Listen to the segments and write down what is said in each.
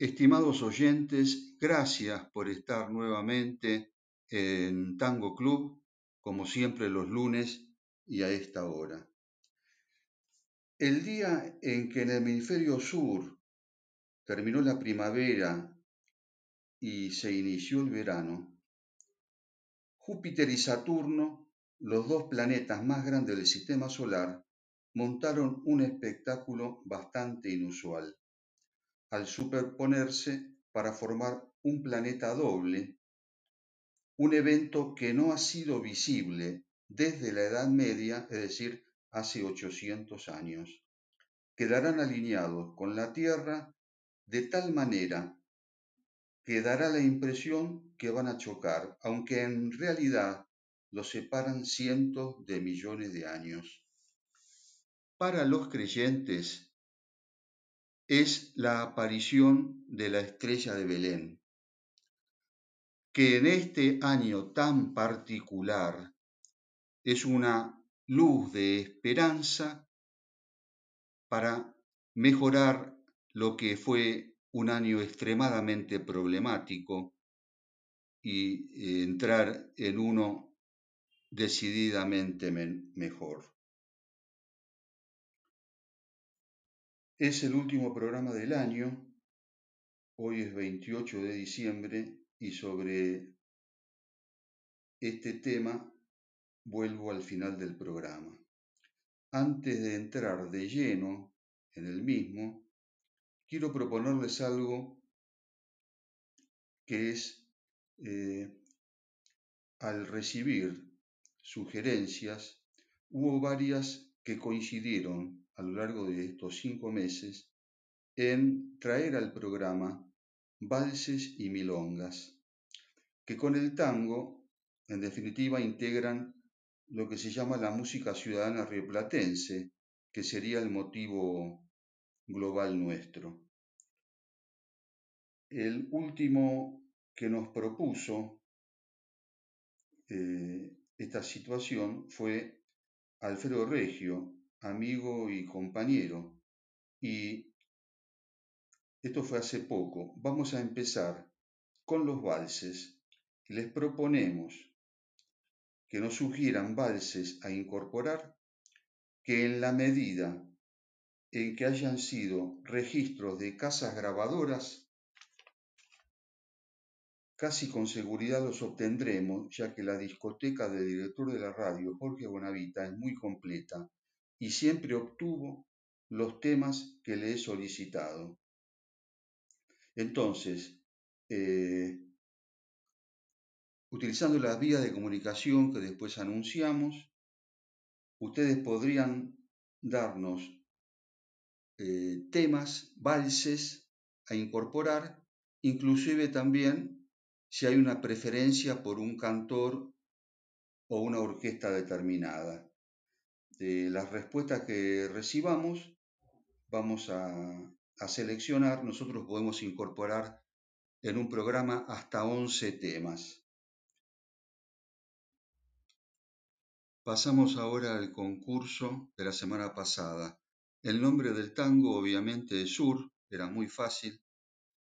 Estimados oyentes, gracias por estar nuevamente en Tango Club, como siempre los lunes y a esta hora. El día en que en el hemisferio sur terminó la primavera y se inició el verano, Júpiter y Saturno, los dos planetas más grandes del sistema solar, montaron un espectáculo bastante inusual, al superponerse para formar un planeta doble, un evento que no ha sido visible desde la Edad Media, es decir, hace 800 años. Quedarán alineados con la Tierra de tal manera que dará la impresión que van a chocar, aunque en realidad los separan cientos de millones de años. Para los creyentes es la aparición de la estrella de Belén, que en este año tan particular es una luz de esperanza para mejorar lo que fue un año extremadamente problemático y entrar en uno decididamente mejor. Es el último programa del año, hoy es 28 de diciembre y sobre este tema vuelvo al final del programa. Antes de entrar de lleno en el mismo, quiero proponerles algo que es, eh, al recibir sugerencias, hubo varias que coincidieron a lo largo de estos cinco meses en traer al programa valses y milongas, que con el tango, en definitiva, integran lo que se llama la música ciudadana rioplatense, que sería el motivo global nuestro. El último que nos propuso eh, esta situación fue Alfredo Regio, amigo y compañero, y esto fue hace poco. Vamos a empezar con los valses. Les proponemos que nos sugieran valses a incorporar que en la medida en que hayan sido registros de casas grabadoras, casi con seguridad los obtendremos, ya que la discoteca del director de la radio, Jorge Bonavita, es muy completa y siempre obtuvo los temas que le he solicitado. Entonces, eh, Utilizando las vías de comunicación que después anunciamos, ustedes podrían darnos eh, temas, valses a incorporar, inclusive también si hay una preferencia por un cantor o una orquesta determinada. De las respuestas que recibamos, vamos a, seleccionar, nosotros podemos incorporar en un programa hasta 11 temas. Pasamos ahora al concurso de la semana pasada. El nombre del tango obviamente es Sur, era muy fácil.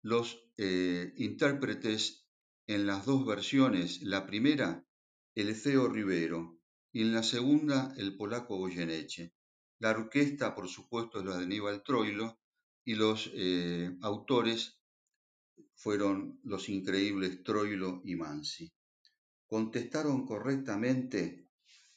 Los eh, intérpretes en las dos versiones, la primera, el Ceo Rivero, y en la segunda, el polaco Goyeneche. La orquesta, por supuesto, es la de Aníbal Troilo, y los eh, autores fueron los increíbles Troilo y Mansi. Contestaron correctamente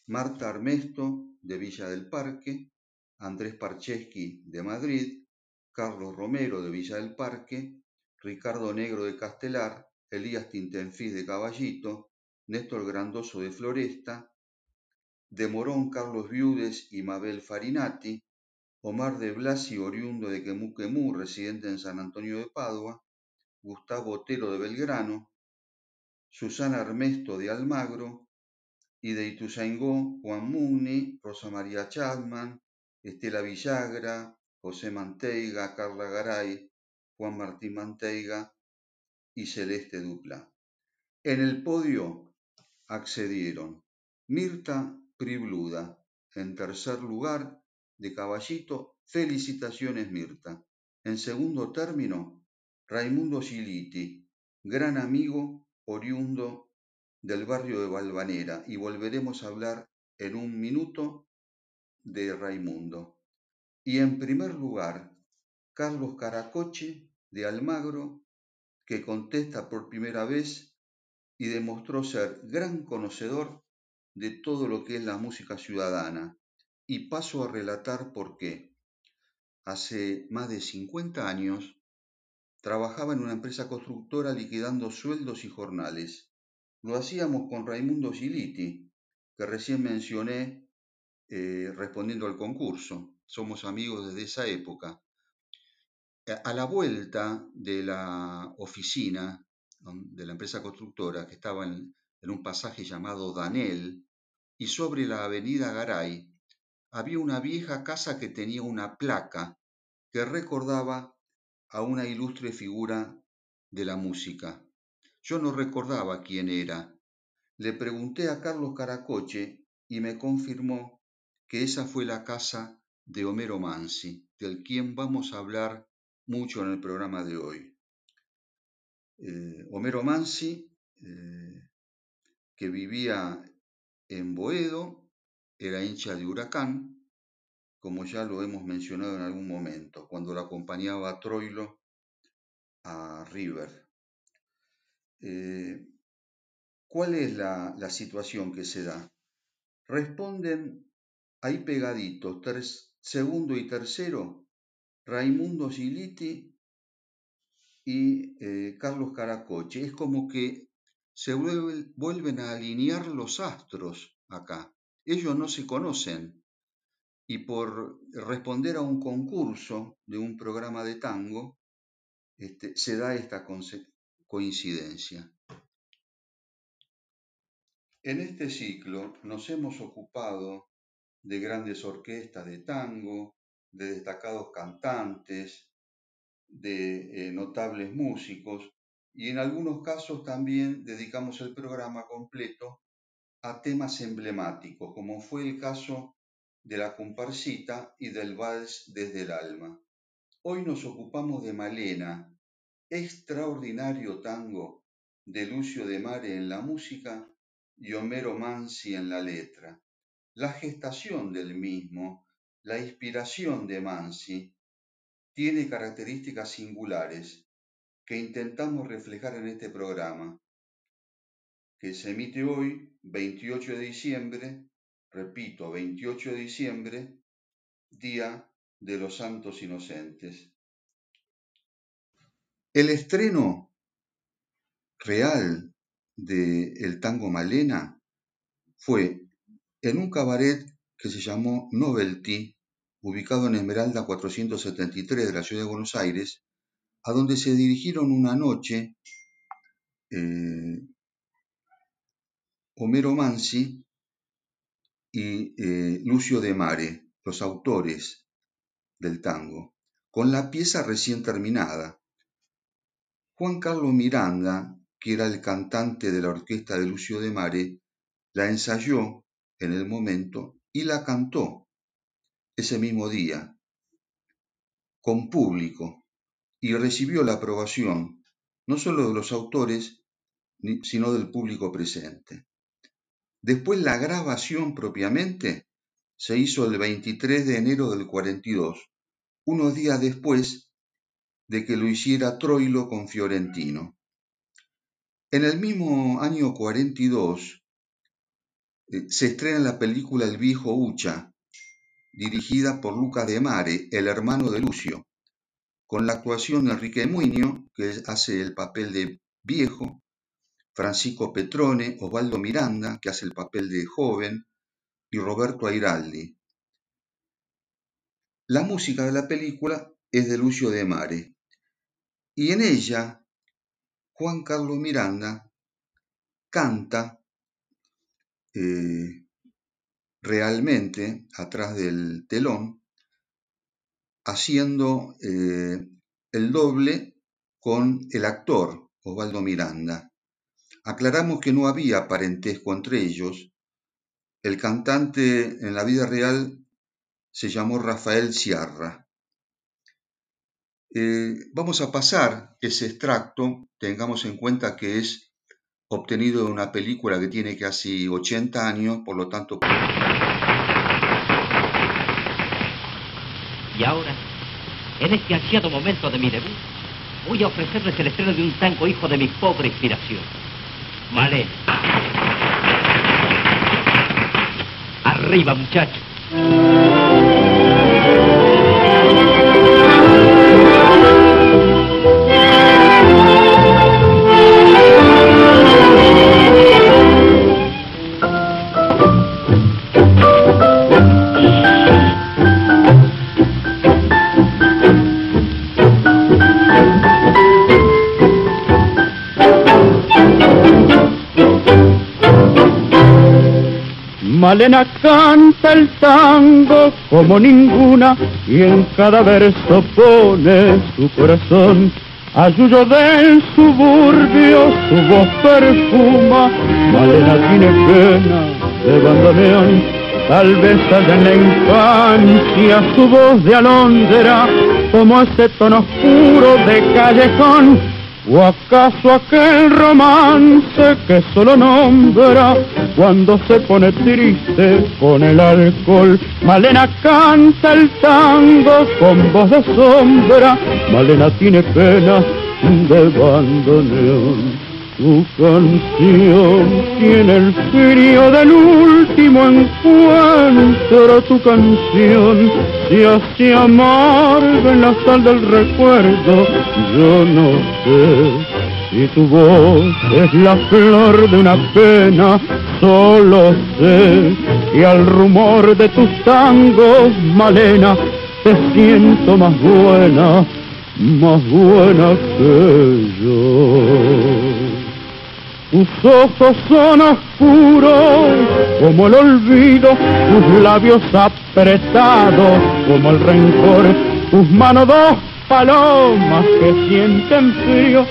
Marta Armesto, de Villa del Parque, Andrés Parcheschi, de Madrid, Carlos Romero, de Villa del Parque, Ricardo Negro, de Castelar, Elías Tintenfis, de Caballito, Néstor Grandoso, de Floresta, de Morón, Carlos Viudes y Mabel Farinati, Omar de Blasi, oriundo de Quemú residente en San Antonio de Padua, Gustavo Otero de Belgrano, Susana Armesto de Almagro, y de Ituzaingó, Juan Muni, Rosa María Chapman, Estela Villagra, José Manteiga, Carla Garay, Juan Martín Manteiga y Celeste Dupla. En el podio accedieron Mirta Pribluda, en tercer lugar, de Caballito, felicitaciones Mirta. En segundo término, Raimundo Giliti, gran amigo oriundo del barrio de Valvanera y volveremos a hablar en un minuto de Raimundo. Y en primer lugar, Carlos Caracoche de Almagro, que contesta por primera vez y demostró ser gran conocedor de todo lo que es la música ciudadana. Y paso a relatar por qué. Hace más de 50 años trabajaba en una empresa constructora liquidando sueldos y jornales. Lo hacíamos con Raimundo Giliti, que recién mencioné eh, respondiendo al concurso. Somos amigos desde esa época. A la vuelta de la oficina de la empresa constructora, que estaba en, en un pasaje llamado Danel, y sobre la avenida Garay, había una vieja casa que tenía una placa que recordaba a una ilustre figura de la música. Yo no recordaba quién era. Le pregunté a Carlos Caracoche y me confirmó que esa fue la casa de Homero Mansi, del quien vamos a hablar mucho en el programa de hoy. Eh, Homero Mansi, eh, que vivía en Boedo, era hincha de Huracán, como ya lo hemos mencionado en algún momento, cuando lo acompañaba a Troilo a River. Eh, ¿Cuál es la, situación que se da? Responden ahí pegaditos, segundo y tercero, Raimundo Giliti y eh, Carlos Caracoche. Es como que se vuelven a alinear los astros acá. Ellos no se conocen y por responder a un concurso de un programa de tango, este, se da esta coincidencia. En este ciclo nos hemos ocupado de grandes orquestas de tango, de destacados cantantes, de eh, notables músicos y en algunos casos también dedicamos el programa completo a temas emblemáticos, como fue el caso de la comparsita y del vals desde el alma. Hoy nos ocupamos de Malena, extraordinario tango de Lucio de Mare en la música y Homero Mansi en la letra. La gestación del mismo, la inspiración de Mansi, tiene características singulares que intentamos reflejar en este programa, que se emite hoy, 28 de diciembre, repito, 28 de diciembre, Día de los Santos Inocentes. El estreno real de el tango Malena fue en un cabaret que se llamó Novelty, ubicado en Esmeralda 473 de la ciudad de Buenos Aires, a donde se dirigieron una noche eh, Homero Mansi y eh, Lucio de Mare, los autores del tango, con la pieza recién terminada. Juan Carlos Miranda que era el cantante de la orquesta de Lucio de Mare, la ensayó en el momento y la cantó ese mismo día, con público, y recibió la aprobación no solo de los autores, sino del público presente. Después la grabación propiamente se hizo el 23 de enero del 42, unos días después de que lo hiciera Troilo con Fiorentino. En el mismo año 42 eh, se estrena la película El viejo Ucha, dirigida por Luca de Mare, el hermano de Lucio, con la actuación de Enrique Muño, que hace el papel de viejo, Francisco Petrone, Osvaldo Miranda, que hace el papel de joven, y Roberto Airaldi. La música de la película es de Lucio de Mare y en ella Juan Carlos Miranda canta eh, realmente atrás del telón, haciendo eh, el doble con el actor Osvaldo Miranda. Aclaramos que no había parentesco entre ellos. El cantante en la vida real se llamó Rafael Sierra. Eh, vamos a pasar ese extracto, tengamos en cuenta que es obtenido de una película que tiene casi 80 años, por lo tanto... Y ahora, en este ansiado momento de mi debut, voy a ofrecerles el estreno de un tango hijo de mi pobre inspiración. Vale. Arriba, muchachos. Malena canta el tango como ninguna y en cada verso pone su corazón. Ayuyo del suburbio su voz perfuma, Malena tiene pena de bandoneón. Tal vez allá en la infancia su voz de alondra, como ese tono oscuro de callejón ¿O acaso aquel romance que solo nombra cuando se pone triste con el alcohol? Malena canta el tango con voz de sombra, Malena tiene pena de bandoneón. Tu canción tiene el frío del último encuentro, tu canción se hace amarga en la sal del recuerdo. Yo no sé si tu voz es la flor de una pena, solo sé que al rumor de tus tangos, Malena, te siento más buena, más buena que yo. Tus ojos son oscuros como el olvido, tus labios apretados como el rencor, tus manos dos palomas que sienten frío,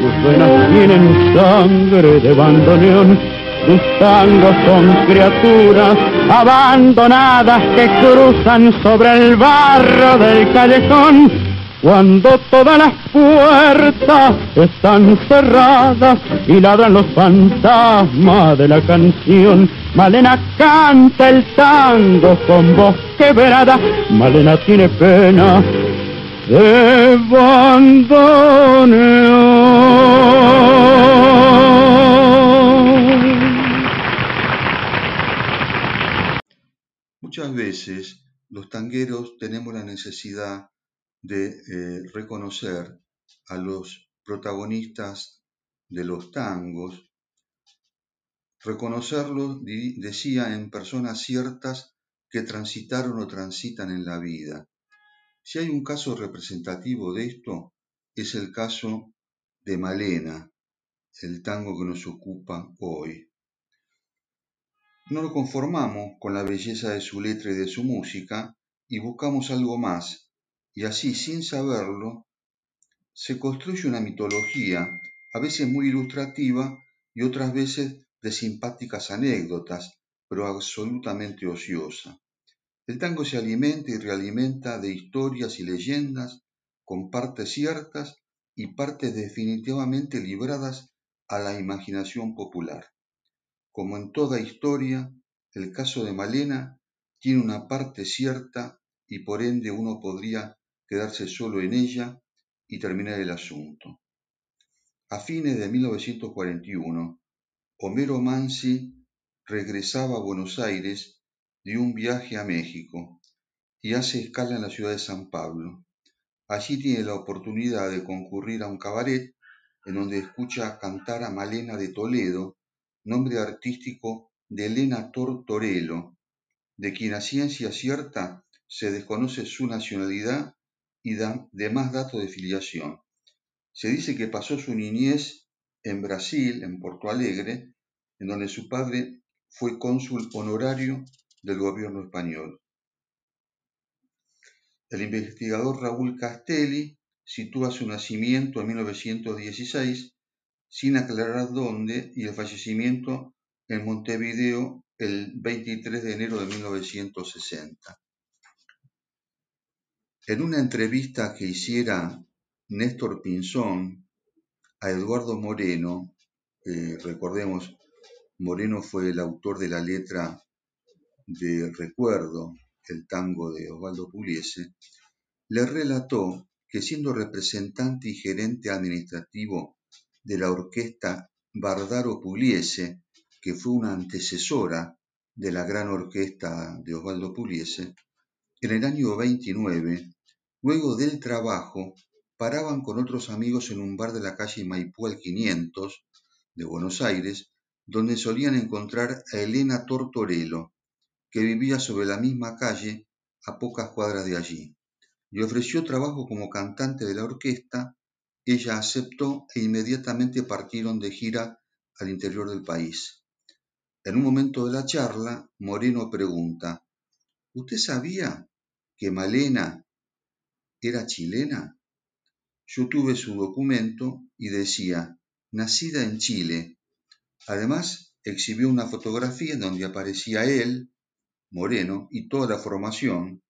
tus venas tienen sangre de bandoneón, tus tangos son criaturas abandonadas que cruzan sobre el barro del callejón cuando todas las puertas están cerradas y ladran los fantasmas de la canción. Malena canta el tango con voz quebrada, Malena tiene pena de Muchas veces los tangueros tenemos la necesidad de eh, reconocer a los protagonistas de los tangos, reconocerlos, decía, en personas ciertas que transitaron o transitan en la vida. Si hay un caso representativo de esto, es el caso de Malena, el tango que nos ocupa hoy. No lo conformamos con la belleza de su letra y de su música y buscamos algo más y así, sin saberlo, se construye una mitología, a veces muy ilustrativa y otras veces de simpáticas anécdotas, pero absolutamente ociosa. El tango se alimenta y realimenta de historias y leyendas con partes ciertas y partes definitivamente libradas a la imaginación popular. Como en toda historia, el caso de Malena tiene una parte cierta y por ende uno podría quedarse solo en ella y terminar el asunto. A fines de 1941, Homero Mansi regresaba a Buenos Aires de un viaje a México y hace escala en la ciudad de San Pablo. Allí tiene la oportunidad de concurrir a un cabaret en donde escucha cantar a Malena de Toledo, nombre artístico de Elena Tortorello, de quien a ciencia cierta se desconoce su nacionalidad y demás datos de filiación. Se dice que pasó su niñez en Brasil, en Porto Alegre, en donde su padre fue cónsul honorario del gobierno español. El investigador Raúl Castelli sitúa su nacimiento en 1916 sin aclarar dónde y el fallecimiento en Montevideo el 23 de enero de 1960. En una entrevista que hiciera Néstor Pinzón a Eduardo Moreno, recordemos, Moreno fue el autor de la letra de Recuerdo, el tango de Osvaldo Pugliese, le relató que siendo representante y gerente administrativo de la orquesta Bardaro Pugliese, que fue una antecesora de la gran orquesta de Osvaldo Pugliese, en el año 29, luego del trabajo, paraban con otros amigos en un bar de la calle Maipú al 500 de Buenos Aires, donde solían encontrar a Elena Tortorello, que vivía sobre la misma calle a pocas cuadras de allí. Le ofreció trabajo como cantante de la orquesta, ella aceptó e inmediatamente partieron de gira al interior del país. En un momento de la charla, Moreno pregunta, ¿Usted sabía que Malena era chilena? Yo tuve su documento y decía, nacida en Chile. Además, exhibió una fotografía en donde aparecía él, Moreno, y toda la formación,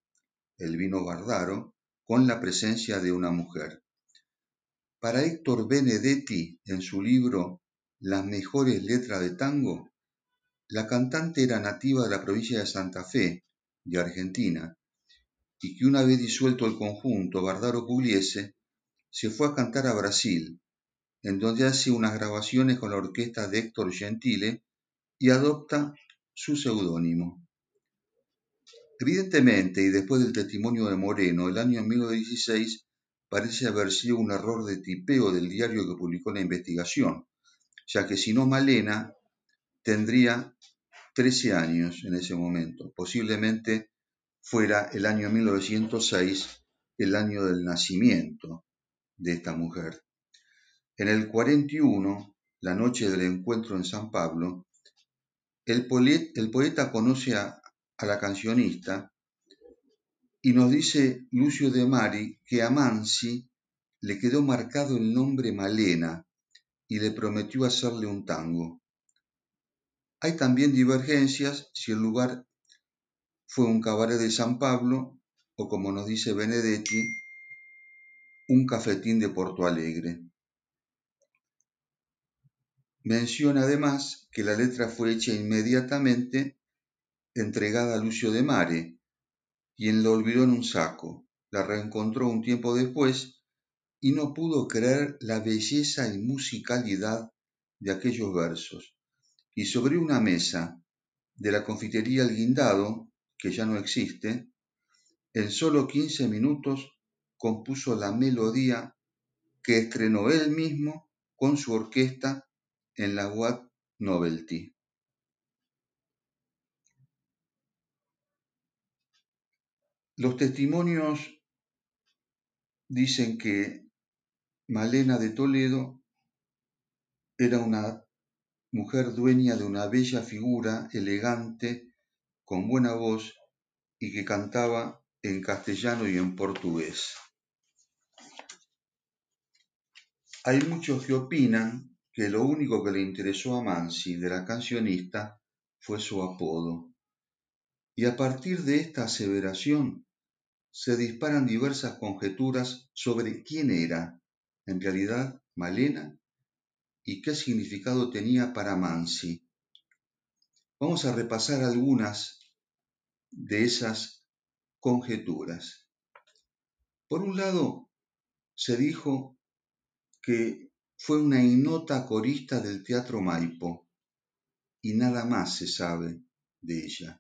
el vino Bardaro, con la presencia de una mujer. Para Héctor Benedetti, en su libro Las mejores letras de tango, la cantante era nativa de la provincia de Santa Fe, de Argentina, y que una vez disuelto el conjunto Bardaro Pugliese, se fue a cantar a Brasil, en donde hace unas grabaciones con la orquesta de Héctor Gentile y adopta su seudónimo. Evidentemente, y después del testimonio de Moreno, el año 1916 parece haber sido un error de tipeo del diario que publicó la investigación, ya que si no Malena tendría 13 años en ese momento, posiblemente fuera el año 1906 el año del nacimiento de esta mujer. En el 41, la noche del encuentro en San Pablo, el, poeta conoce a, a la cancionista y nos dice Lucio de Mari que a Mansi le quedó marcado el nombre Malena y le prometió hacerle un tango. Hay también divergencias si el lugar fue un cabaret de San Pablo o, como nos dice Benedetti, un cafetín de Porto Alegre. Menciona además que la letra fue hecha inmediatamente entregada a Lucio de Mare, quien la olvidó en un saco, la reencontró un tiempo después y no pudo creer la belleza y musicalidad de aquellos versos. Y sobre una mesa de la confitería El Guindado, que ya no existe, en solo 15 minutos compuso la melodía que estrenó él mismo con su orquesta en la Watt Novelty. Los testimonios dicen que Malena de Toledo era una mujer dueña de una bella figura, elegante, con buena voz y que cantaba en castellano y en portugués. Hay muchos que opinan que lo único que le interesó a Mansi de la cancionista fue su apodo. Y a partir de esta aseveración se disparan diversas conjeturas sobre quién era, en realidad, Malena y qué significado tenía para Mansi. Vamos a repasar algunas de esas conjeturas. Por un lado, se dijo que fue una innota corista del Teatro Maipo y nada más se sabe de ella.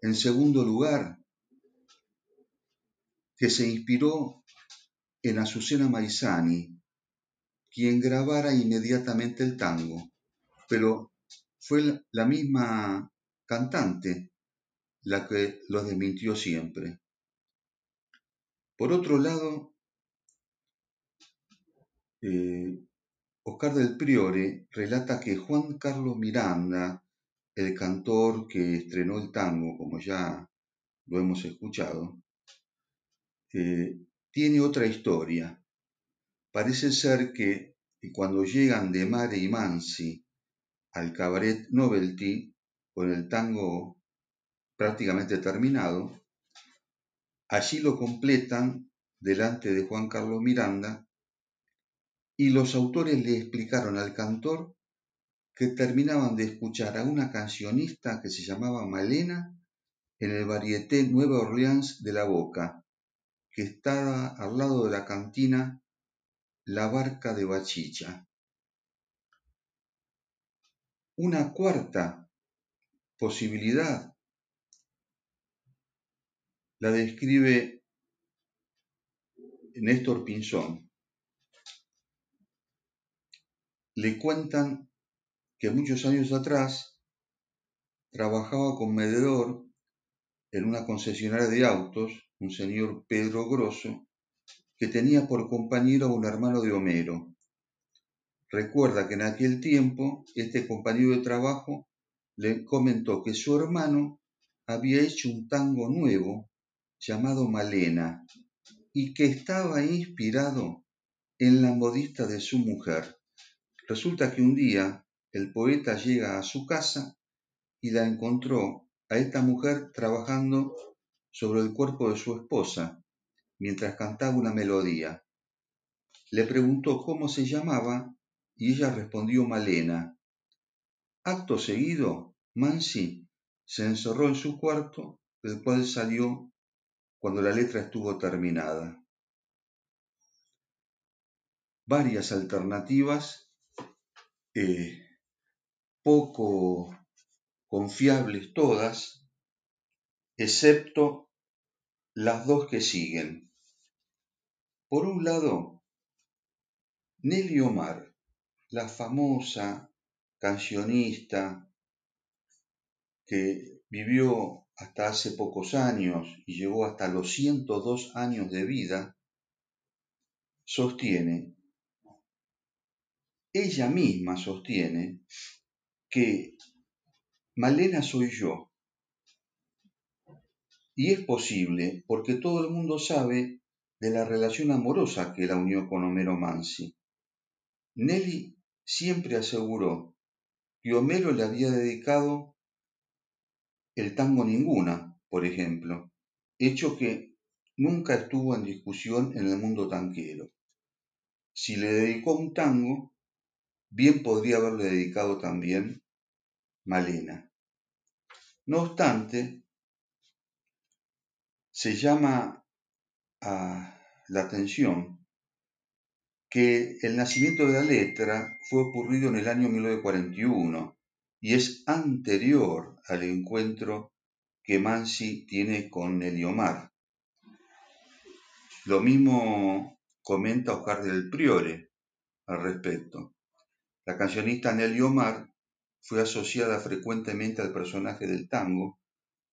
En segundo lugar, que se inspiró en Azucena Maizani, quien grabara inmediatamente el tango, pero fue la misma cantante la que los desmintió siempre. Por otro lado, eh, Oscar del Priore relata que Juan Carlos Miranda, el cantor que estrenó el tango, como ya lo hemos escuchado, eh, tiene otra historia. Parece ser que cuando llegan de Mare y Mansi al cabaret Novelty, con el tango prácticamente terminado, allí lo completan delante de Juan Carlos Miranda y los autores le explicaron al cantor que terminaban de escuchar a una cancionista que se llamaba Malena en el varieté Nueva Orleans de la Boca, que estaba al lado de la cantina La Barca de Bachicha. Una cuarta posibilidad la describe Néstor Pinzón. Le cuentan que muchos años atrás trabajaba con mededor en una concesionaria de autos, un señor Pedro Grosso, que tenía por compañero a un hermano de Homero. Recuerda que en aquel tiempo este compañero de trabajo le comentó que su hermano había hecho un tango nuevo llamado Malena y que estaba inspirado en la modista de su mujer. Resulta que un día el poeta llega a su casa y la encontró a esta mujer trabajando sobre el cuerpo de su esposa mientras cantaba una melodía. Le preguntó cómo se llamaba y ella respondió Malena. Acto seguido, Mansi se encerró en su cuarto, del cual salió cuando la letra estuvo terminada. Varias alternativas eh, poco confiables todas, excepto las dos que siguen. Por un lado, Nelly Omar, la famosa cancionista que vivió hasta hace pocos años y llegó hasta los 102 años de vida, sostiene ella misma sostiene que Malena soy yo. Y es posible porque todo el mundo sabe de la relación amorosa que la unió con Homero Mansi. Nelly siempre aseguró que Homero le había dedicado el tango ninguna, por ejemplo, hecho que nunca estuvo en discusión en el mundo tanquero. Si le dedicó un tango, bien podría haberle dedicado también Malena. No obstante, se llama a la atención que el nacimiento de la letra fue ocurrido en el año 1941 y es anterior al encuentro que Mansi tiene con Eliomar. Lo mismo comenta Oscar del Priore al respecto. La cancionista Nelly Omar fue asociada frecuentemente al personaje del tango,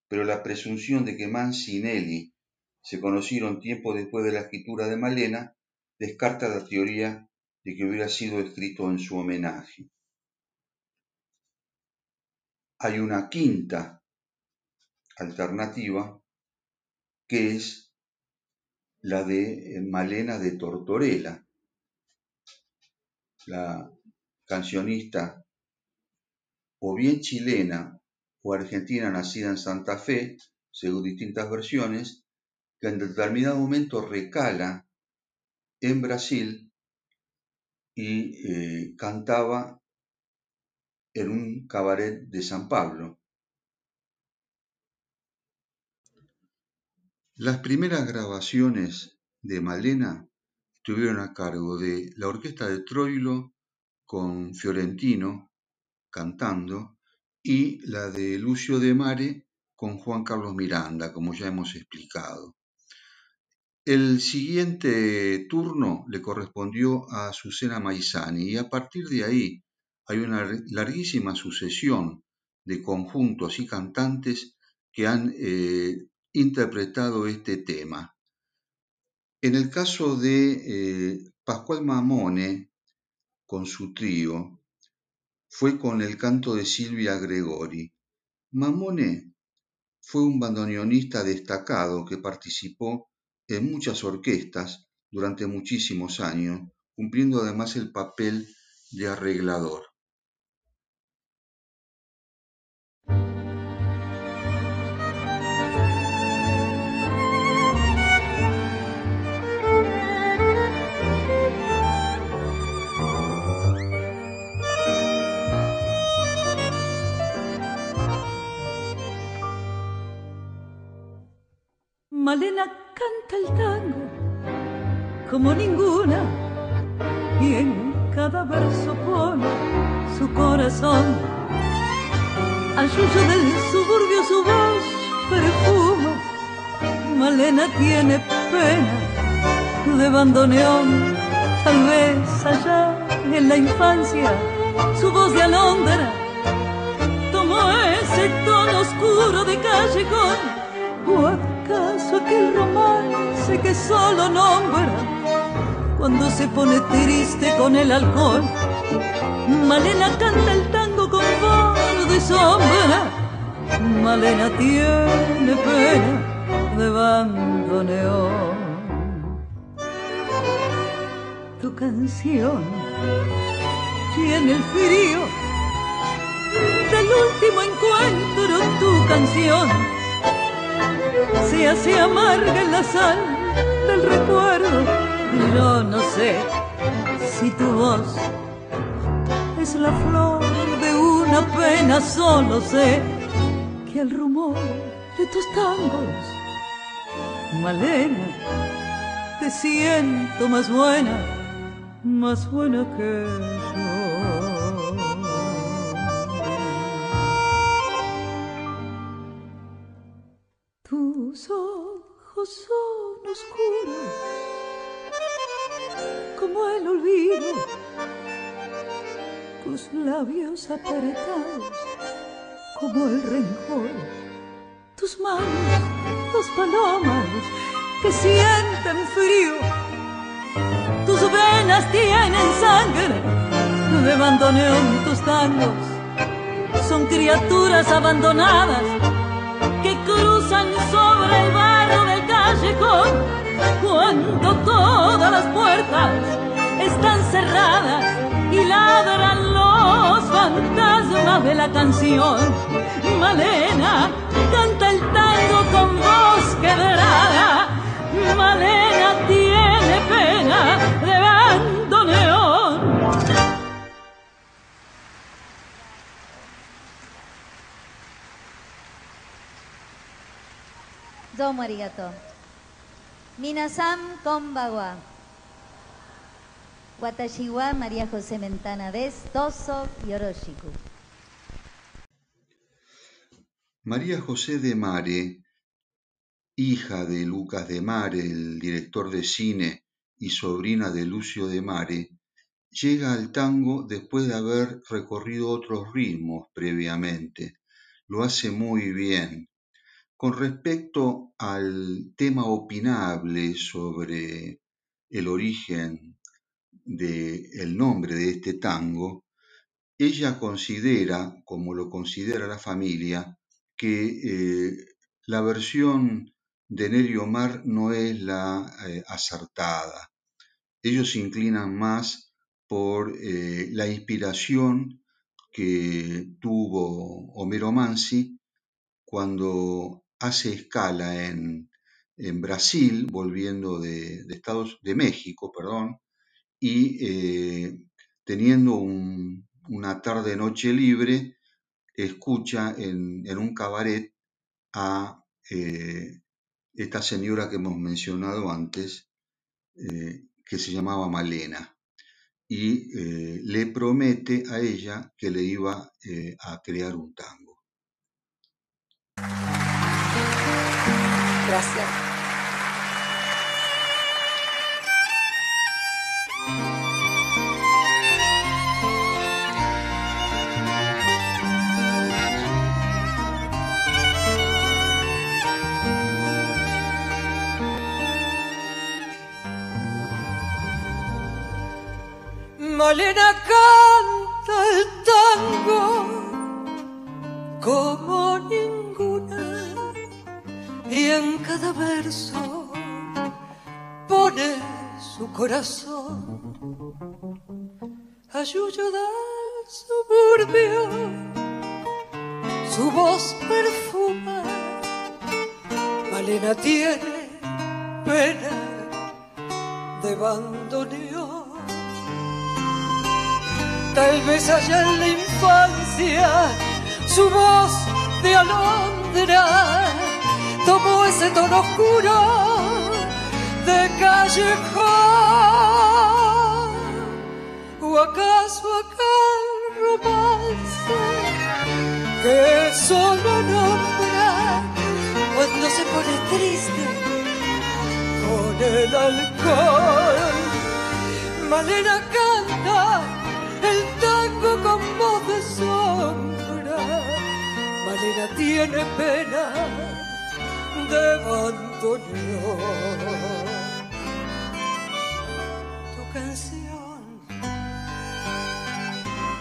pero la presunción de que Mansi y Nelly se conocieron tiempo después de la escritura de Malena descarta la teoría de que hubiera sido escrito en su homenaje. Hay una quinta alternativa que es la de Malena de Tortorella, la cancionista o bien chilena o argentina nacida en Santa Fe, según distintas versiones, que en determinado momento recala en Brasil y eh, cantaba en un cabaret de San Pablo. Las primeras grabaciones de Malena estuvieron a cargo de la orquesta de Troilo con Fiorentino cantando y la de Lucio de Mare con Juan Carlos Miranda, como ya hemos explicado. El siguiente turno le correspondió a Susana Maizani y a partir de ahí hay una larguísima sucesión de conjuntos y cantantes que han eh, interpretado este tema. En el caso de eh, Pascual Mamone, con su trío, fue con el canto de Silvia Gregori. Mamone fue un bandoneonista destacado que participó en muchas orquestas durante muchísimos años, cumpliendo además el papel de arreglador. Malena canta el tango como ninguna y en cada verso pone su corazón. Al suyo del suburbio su voz perfuma. Malena tiene pena de bandoneón, tal vez allá en la infancia su voz de alondra tomó ese tono oscuro de callejón acaso aquel romance que solo nombra cuando se pone triste con el alcohol? Malena canta el tango con voz de sombra. Malena tiene pena de bandoneón. Tu canción tiene el frío del último encuentro, tu canción se hace amarga la sal del recuerdo. Yo no sé si tu voz es la flor de una pena, solo sé que el rumor de tus tangos, Malena, te siento más buena, más buena que son oscuros como el olvido, tus labios apretados como el rencor, tus manos, dos palomas que sienten frío, tus venas tienen sangre de bandoneón, tus tangos son criaturas abandonadas que cruzan sobre el barro del cuando todas las puertas están cerradas y ladran los fantasmas de la canción. Malena canta el tango con voz quebrada. Malena tiene pena de bandoneón. Domo arigato. Minasan konbawa. Watashi wa María José Mentana des Doso Yoroshiku. María José de Mare, hija de Lucas de Mare, el director de cine, y sobrina de Lucio de Mare, llega al tango después de haber recorrido otros ritmos previamente. Lo hace muy bien. Con respecto al tema opinable sobre el origen del nombre de este tango, ella considera, como lo considera la familia, que eh, la versión de Nelly Omar no es la eh, acertada. Ellos se inclinan más por eh, la inspiración que tuvo Homero Mansi cuando hace escala en, Brasil, volviendo de, Estados, de México, perdón, y eh, teniendo una tarde-noche libre, escucha en, un cabaret a eh, esta señora que hemos mencionado antes, eh, que se llamaba Malena, y le promete a ella que le iba a crear un tango. Gracias. Molina canta el tango como en cada verso pone su corazón. Ayuyo del suburbio, su voz perfuma. Malena tiene pena de bandoneón. Tal vez allá en la infancia su voz de alondra tomó ese tono oscuro de callejón. ¿O acaso aquel romance que solo nombra cuando se pone triste con el alcohol? Malena canta el tango con voz de sombra. Malena tiene pena de bandoneón. Tu canción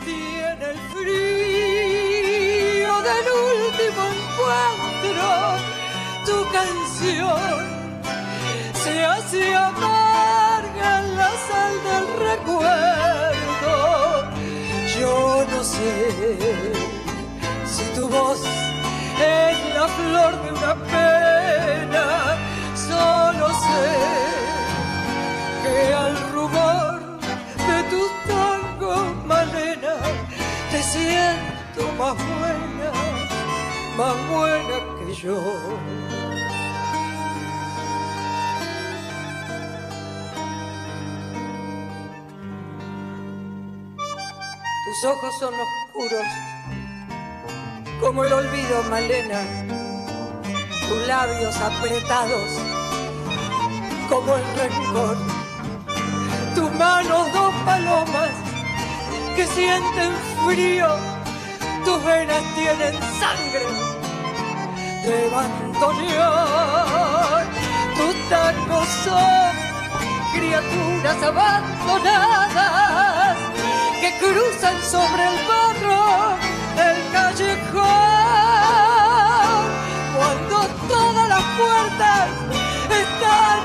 tiene el frío del último encuentro. Tu canción se hace amarga en la sal del recuerdo. Yo no sé si tu voz es la flor de una pena, más buena, más buena que yo. Tus ojos son oscuros como el olvido, Malena. Tus labios apretados como el rencor. Tus manos dos palomas que sienten frío. Tus venas tienen sangre de bandoneón. Tus tacos son criaturas abandonadas que cruzan sobre el barro del callejón cuando todas las puertas están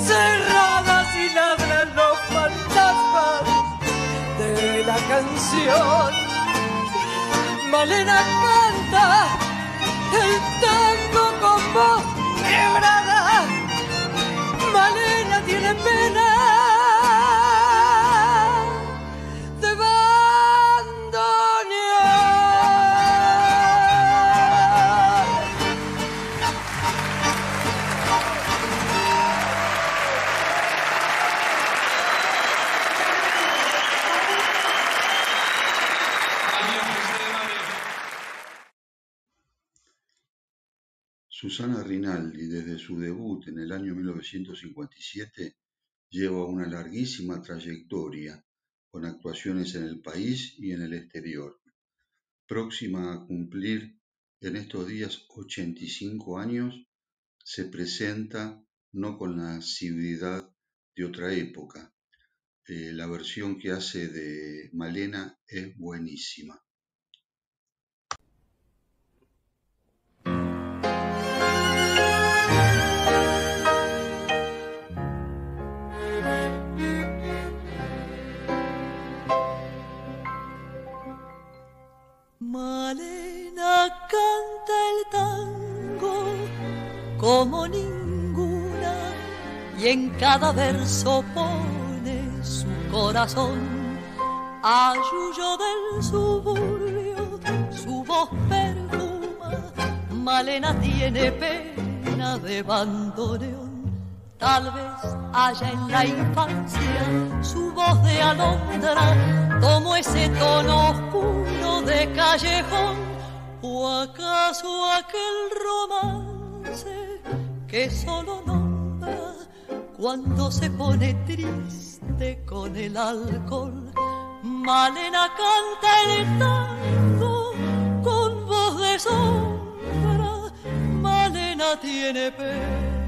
cerradas y ladran los fantasmas de la canción. Malena canta el tango con voz quebrada. Malena tiene pena Susana Rinaldi, desde su debut en el año 1957, lleva una larguísima trayectoria con actuaciones en el país y en el exterior. Próxima a cumplir en estos días 85 años, se presenta no con la asiduidad de otra época. Eh, la versión que hace de Malena es buenísima. Malena canta el tango como ninguna y en cada verso pone su corazón. Ayuyo del suburbio, su voz perfuma. Malena tiene pena de bandoneón. Tal vez haya en la infancia su voz de alondra, como ese tono oscuro de callejón, o acaso aquel romance que solo nombra cuando se pone triste con el alcohol. Malena canta el tango con voz de sombra, Malena tiene pena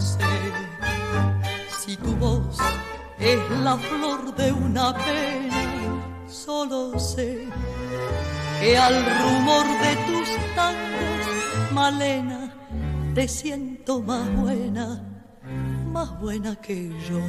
sé si tu voz es la flor de una pena, solo sé que al rumor de tus tangos, Malena, te siento más buena, más buena que yo.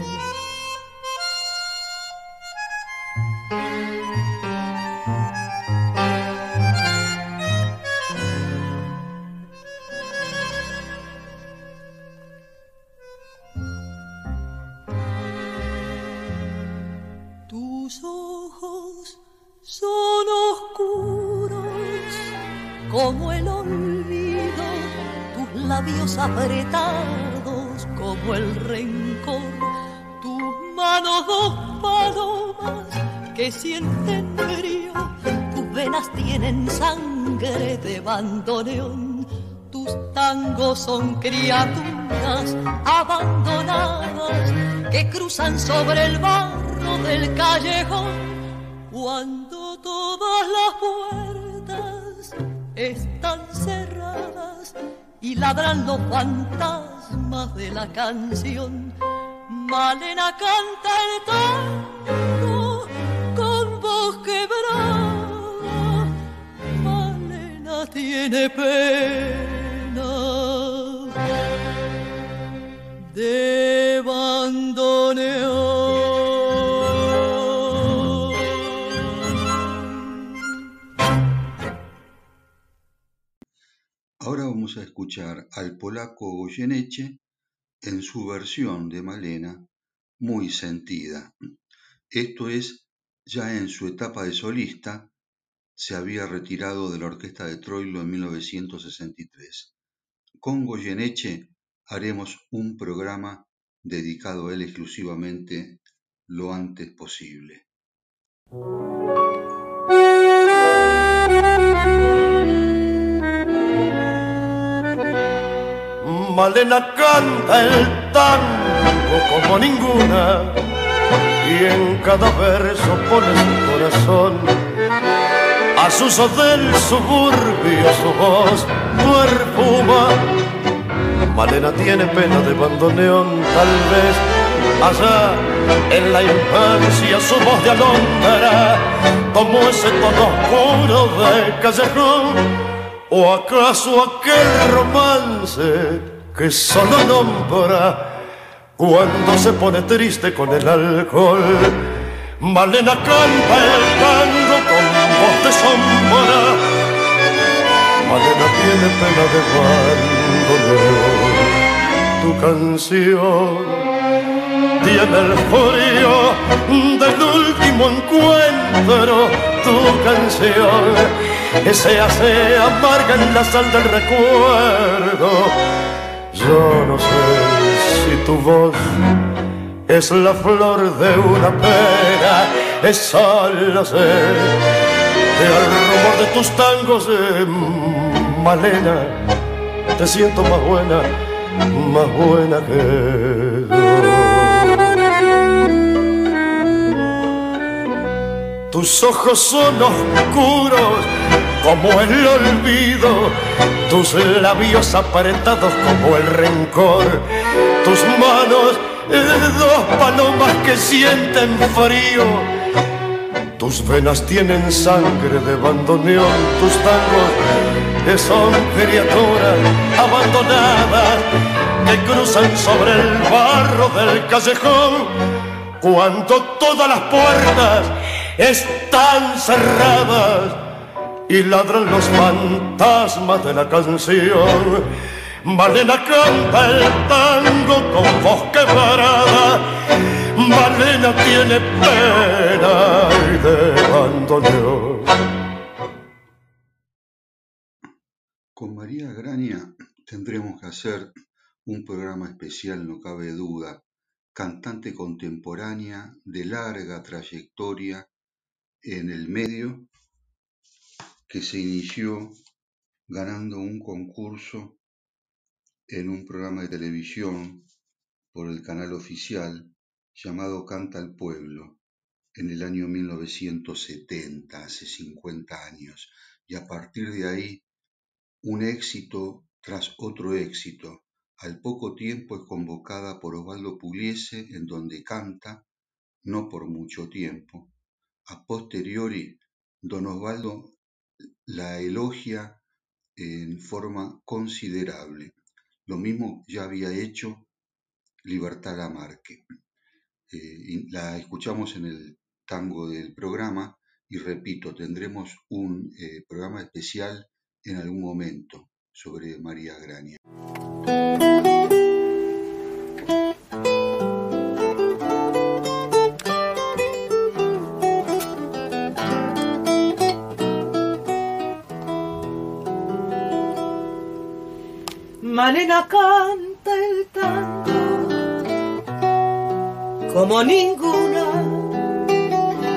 Que sienten frío, tus venas tienen sangre de bandoneón, tus tangos son criaturas abandonadas que cruzan sobre el barro del callejón cuando todas las puertas están cerradas y ladran los fantasmas de la canción. Malena canta el tango Ahora vamos a escuchar al polaco Goyeneche en su versión de Malena, muy sentida. Esto es, ya en su etapa de solista, se había retirado de la orquesta de Troilo en 1963. Con Goyeneche haremos un programa dedicado a él exclusivamente lo antes posible. Malena canta el tango como ninguna y en cada verso pone su corazón a sus del suburbio su voz perfuma. Malena tiene pena de bandoneón, tal vez allá en la infancia su voz de alondra como ese tono oscuro de callejón o acaso aquel romance que solo nombra cuando se pone triste con el alcohol. Malena canta el voz de sombra. Malena tiene pena de bandoleo. Tu canción tiene el frío del último encuentro. Tu canción se hace amarga en la sal del recuerdo yo no sé si tu voz es la flor de una pera, es solo sé al rumor de tus tangos de Malena. Te siento más buena, más buena que. Tus ojos son oscuros como el olvido, tus labios apretados como el rencor, tus manos dos palomas que sienten frío, tus venas tienen sangre de bandoneón, tus tangos son criaturas abandonadas que cruzan sobre el barro del callejón cuando todas las puertas están cerradas y ladran los fantasmas de la canción. Malena canta el tango con voz quebrada. Tiene pena de abandono. Con María Graña tendremos que hacer un programa especial, no cabe duda. Cantante contemporánea de larga trayectoria en el medio que se inició ganando un concurso en un programa de televisión por el canal oficial llamado Canta el Pueblo en el año 1970, hace 50 años, y a partir de ahí un éxito tras otro éxito. Al poco tiempo es convocada por Osvaldo Pugliese en donde canta, no por mucho tiempo. A posteriori, don Osvaldo la elogia en forma considerable. Lo mismo ya había hecho Libertad Lamarque. Eh, la escuchamos en el tango del programa y repito, tendremos un eh, programa especial en algún momento sobre María Graña. Malena canta como ninguna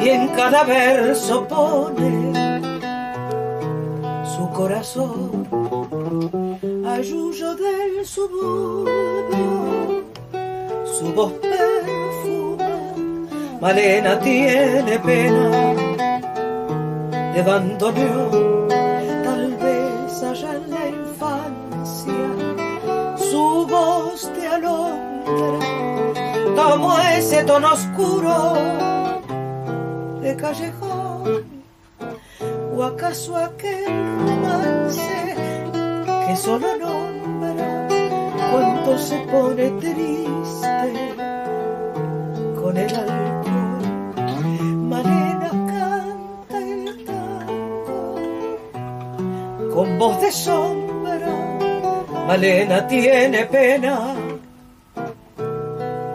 y en cada verso pone su corazón ayuyo del suburbio. Su voz perfuma Malena tiene pena de bandoneón como ese tono oscuro de callejón. O acaso aquel romance que solo nombra cuando se pone triste con el alcohol Malena canta el tango con voz de sombra Malena tiene pena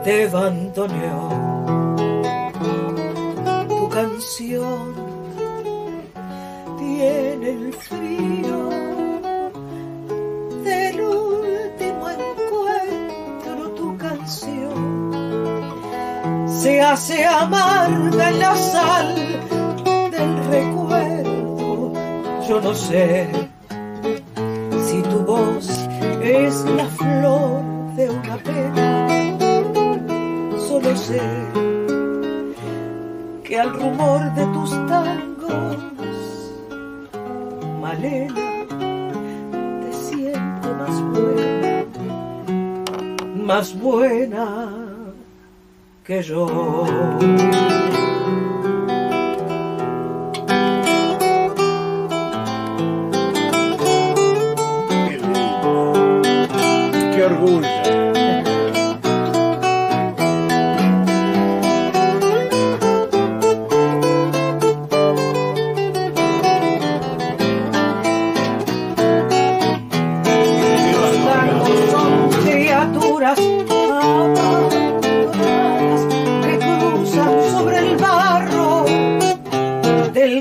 te bandoneó. Tu canción tiene el frío del último encuentro. Tu canción se hace amarga en la sal del recuerdo. Yo no sé rumor de tus tangos, Malena, te siento más buena, más buena que yo.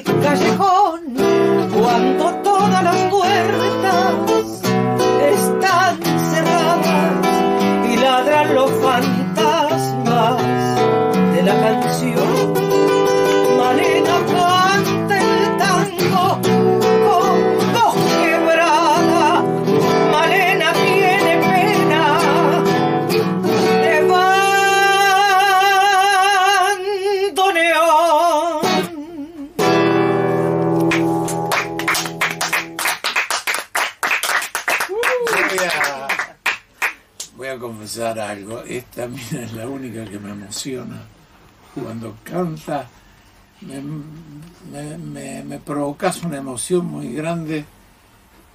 Algo, emociona. Cuando canta, me, me, me, provocas una emoción muy grande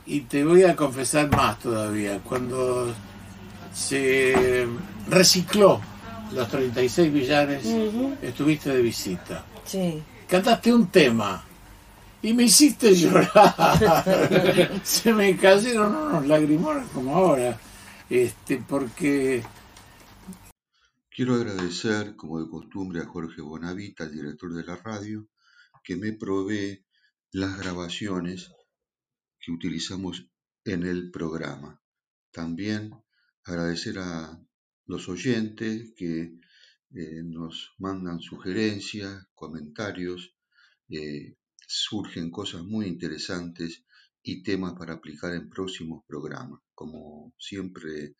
y te voy a confesar más todavía. Cuando se recicló los 36 billares, estuviste de visita. Sí. Cantaste un tema y me hiciste llorar. se me cayeron unos lagrimones como ahora. Este, porque Quiero agradecer, como de costumbre, a Jorge Bonavita, el director de la radio, que me provee las grabaciones que utilizamos en el programa. También agradecer a los oyentes que eh, nos mandan sugerencias, comentarios, eh, surgen cosas muy interesantes y temas para aplicar en próximos programas. Como siempre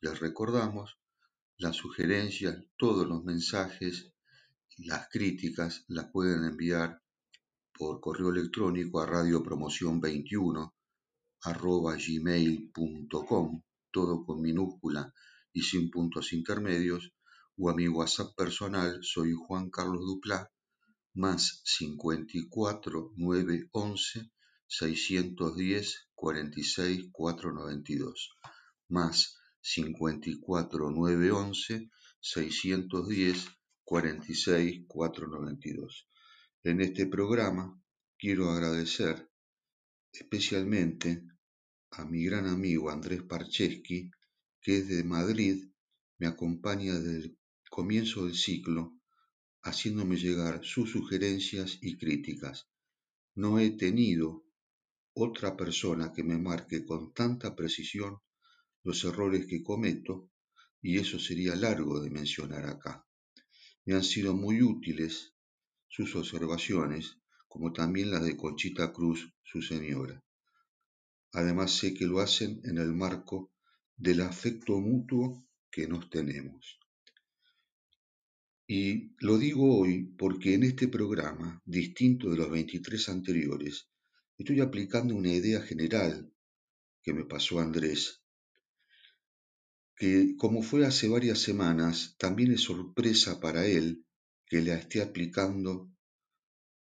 les recordamos, las sugerencias, todos los mensajes, las críticas las pueden enviar por correo electrónico a radiopromoción21 arroba gmail.com, todo con minúscula y sin puntos intermedios, o a mi WhatsApp personal, soy Juan Carlos Duplá, más 54 911 610 46 492, más 54 911 610 46 492. En este programa quiero agradecer especialmente a mi gran amigo Andrés Parcheski, que es de Madrid, me acompaña desde el comienzo del ciclo, haciéndome llegar sus sugerencias y críticas. No he tenido otra persona que me marque con tanta precisión los errores que cometo, y eso sería largo de mencionar acá. Me han sido muy útiles sus observaciones, como también las de Conchita Cruz, su señora. Además sé que lo hacen en el marco del afecto mutuo que nos tenemos. Y lo digo hoy porque en este programa, distinto de los 23 anteriores, estoy aplicando una idea general que me pasó Andrés, que como fue hace varias semanas, también es sorpresa para él que la esté aplicando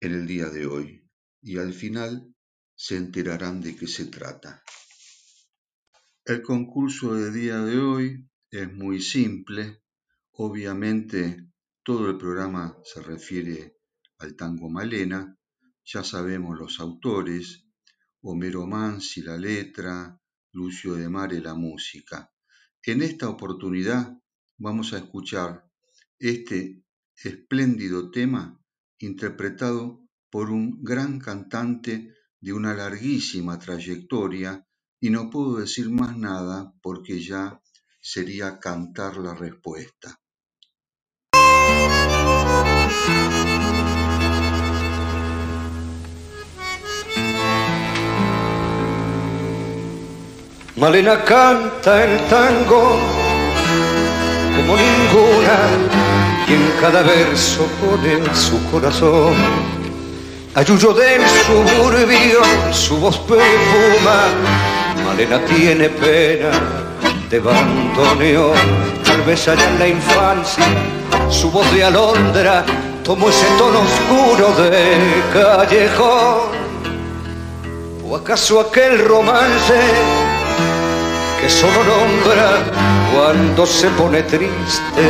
en el día de hoy. Y al final se enterarán de qué se trata. El concurso de día de hoy es muy simple. Obviamente todo el programa se refiere al tango Malena. Ya sabemos los autores, Homero Mansi la letra, Lucio de Mare la música. En esta oportunidad vamos a escuchar este espléndido tema interpretado por un gran cantante de una larguísima trayectoria y no puedo decir más nada porque ya sería cantar la respuesta. Malena canta el tango como ninguna y en cada verso pone su corazón Ayuyo del suburbio, su voz perfuma, Malena tiene pena de bandoneón, tal vez allá en la infancia, su voz de alondra tomó ese tono oscuro de callejón. ¿O acaso aquel romance que solo nombra cuando se pone triste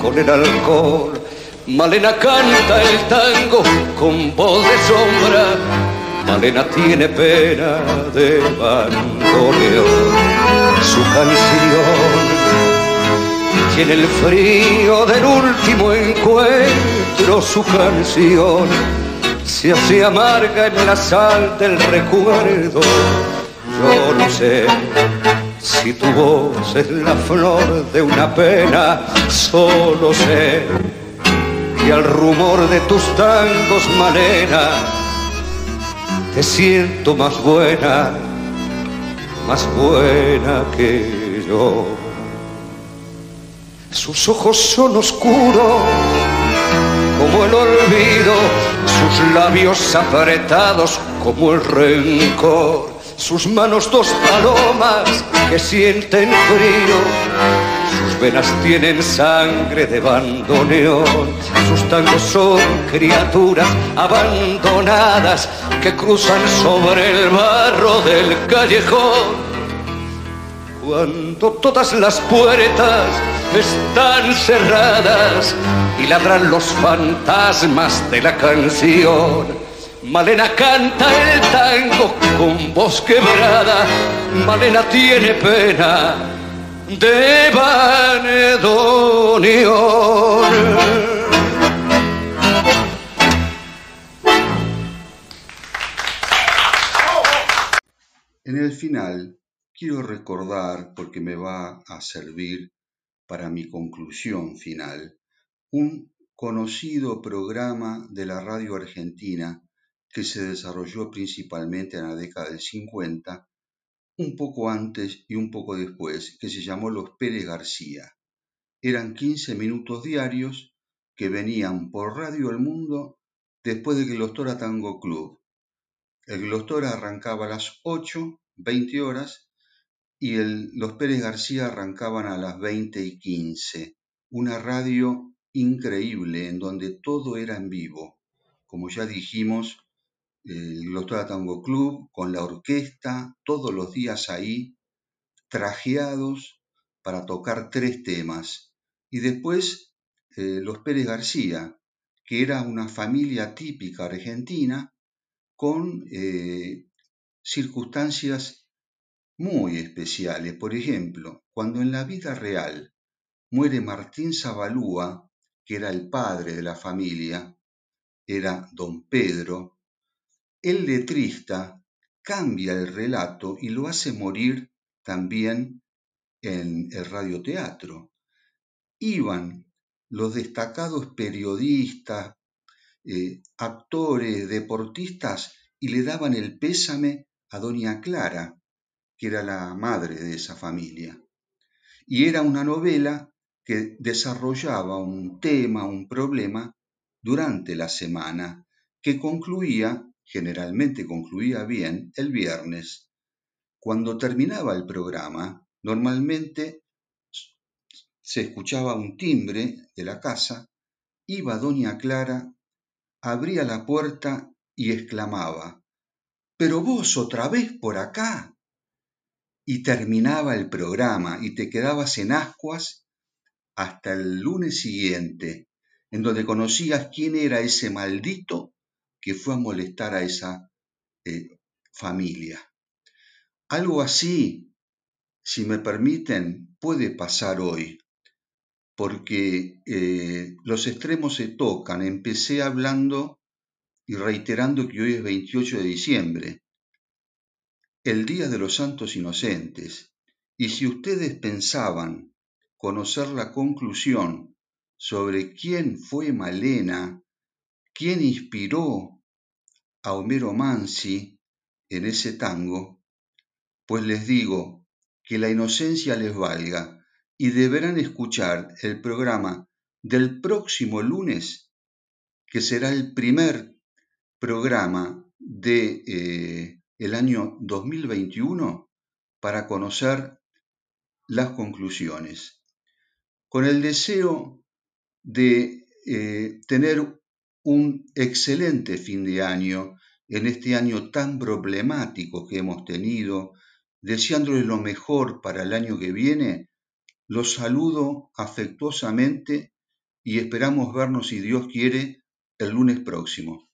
con el alcohol? Malena canta el tango con voz de sombra. Malena tiene pena de bandoneón. Su canción en el frío del último encuentro su canción se hace amarga en la sal del recuerdo. Yo no sé si tu voz es la flor de una pena, solo sé y al rumor de tus tangos, Malena, te siento más buena, más buena que yo. Sus ojos son oscuros como el olvido, sus labios apretados como el rencor, sus manos dos palomas que sienten frío sus venas tienen sangre de bandoneón, sus tangos son criaturas abandonadas que cruzan sobre el barro del callejón. Cuando todas las puertas están cerradas y ladran los fantasmas de la canción, Malena canta el tango con voz quebrada, Malena tiene pena de En el final, quiero recordar, porque me va a servir para mi conclusión final, un conocido programa de la radio argentina que se desarrolló principalmente en la década del 50 un poco antes y un poco después, que se llamó Los Pérez García. eran 15 minutos diarios que venían por Radio El Mundo después del Glostora Tango Club. El Glostora arrancaba a las 8, 20 horas, y el, los Pérez García arrancaban a las 20 y 15. Una radio increíble en donde todo era en vivo. Como ya dijimos, el Glostora Tango Club con la orquesta, todos los días ahí, trajeados para tocar tres temas. Y después eh, los Pérez García, que era una familia típica argentina con eh, circunstancias muy especiales. Por ejemplo, cuando en la vida real muere Martín Zabalúa, que era el padre de la familia, era don Pedro, el letrista cambia el relato y lo hace morir también en el radioteatro. Iban los destacados periodistas, eh, actores, deportistas y le daban el pésame a doña Clara, que era la madre de esa familia. Y era una novela que desarrollaba un tema, un problema durante la semana, que concluía, generalmente concluía bien, el viernes. Cuando terminaba el programa, normalmente se escuchaba un timbre de la casa, iba doña Clara, abría la puerta y exclamaba, Pero vos otra vez por acá. Y terminaba el programa y te quedabas en ascuas hasta el lunes siguiente, en donde conocías quién era ese maldito que fue a molestar a esa eh, familia. Algo así, si me permiten, puede pasar hoy, porque eh, los extremos se tocan. Empecé hablando y reiterando que hoy es 28 de diciembre, el Día de los Santos Inocentes, y si ustedes pensaban conocer la conclusión sobre quién fue Malena, quién inspiró a Homero Mansi en ese tango, pues les digo que la inocencia les valga y deberán escuchar el programa del próximo lunes, que será el primer programa de eh, el año 2021 para conocer las conclusiones. Con el deseo de eh, tener un excelente fin de año en este año tan problemático que hemos tenido, deseándoles lo mejor para el año que viene, los saludo afectuosamente y esperamos vernos, si Dios quiere, el lunes próximo.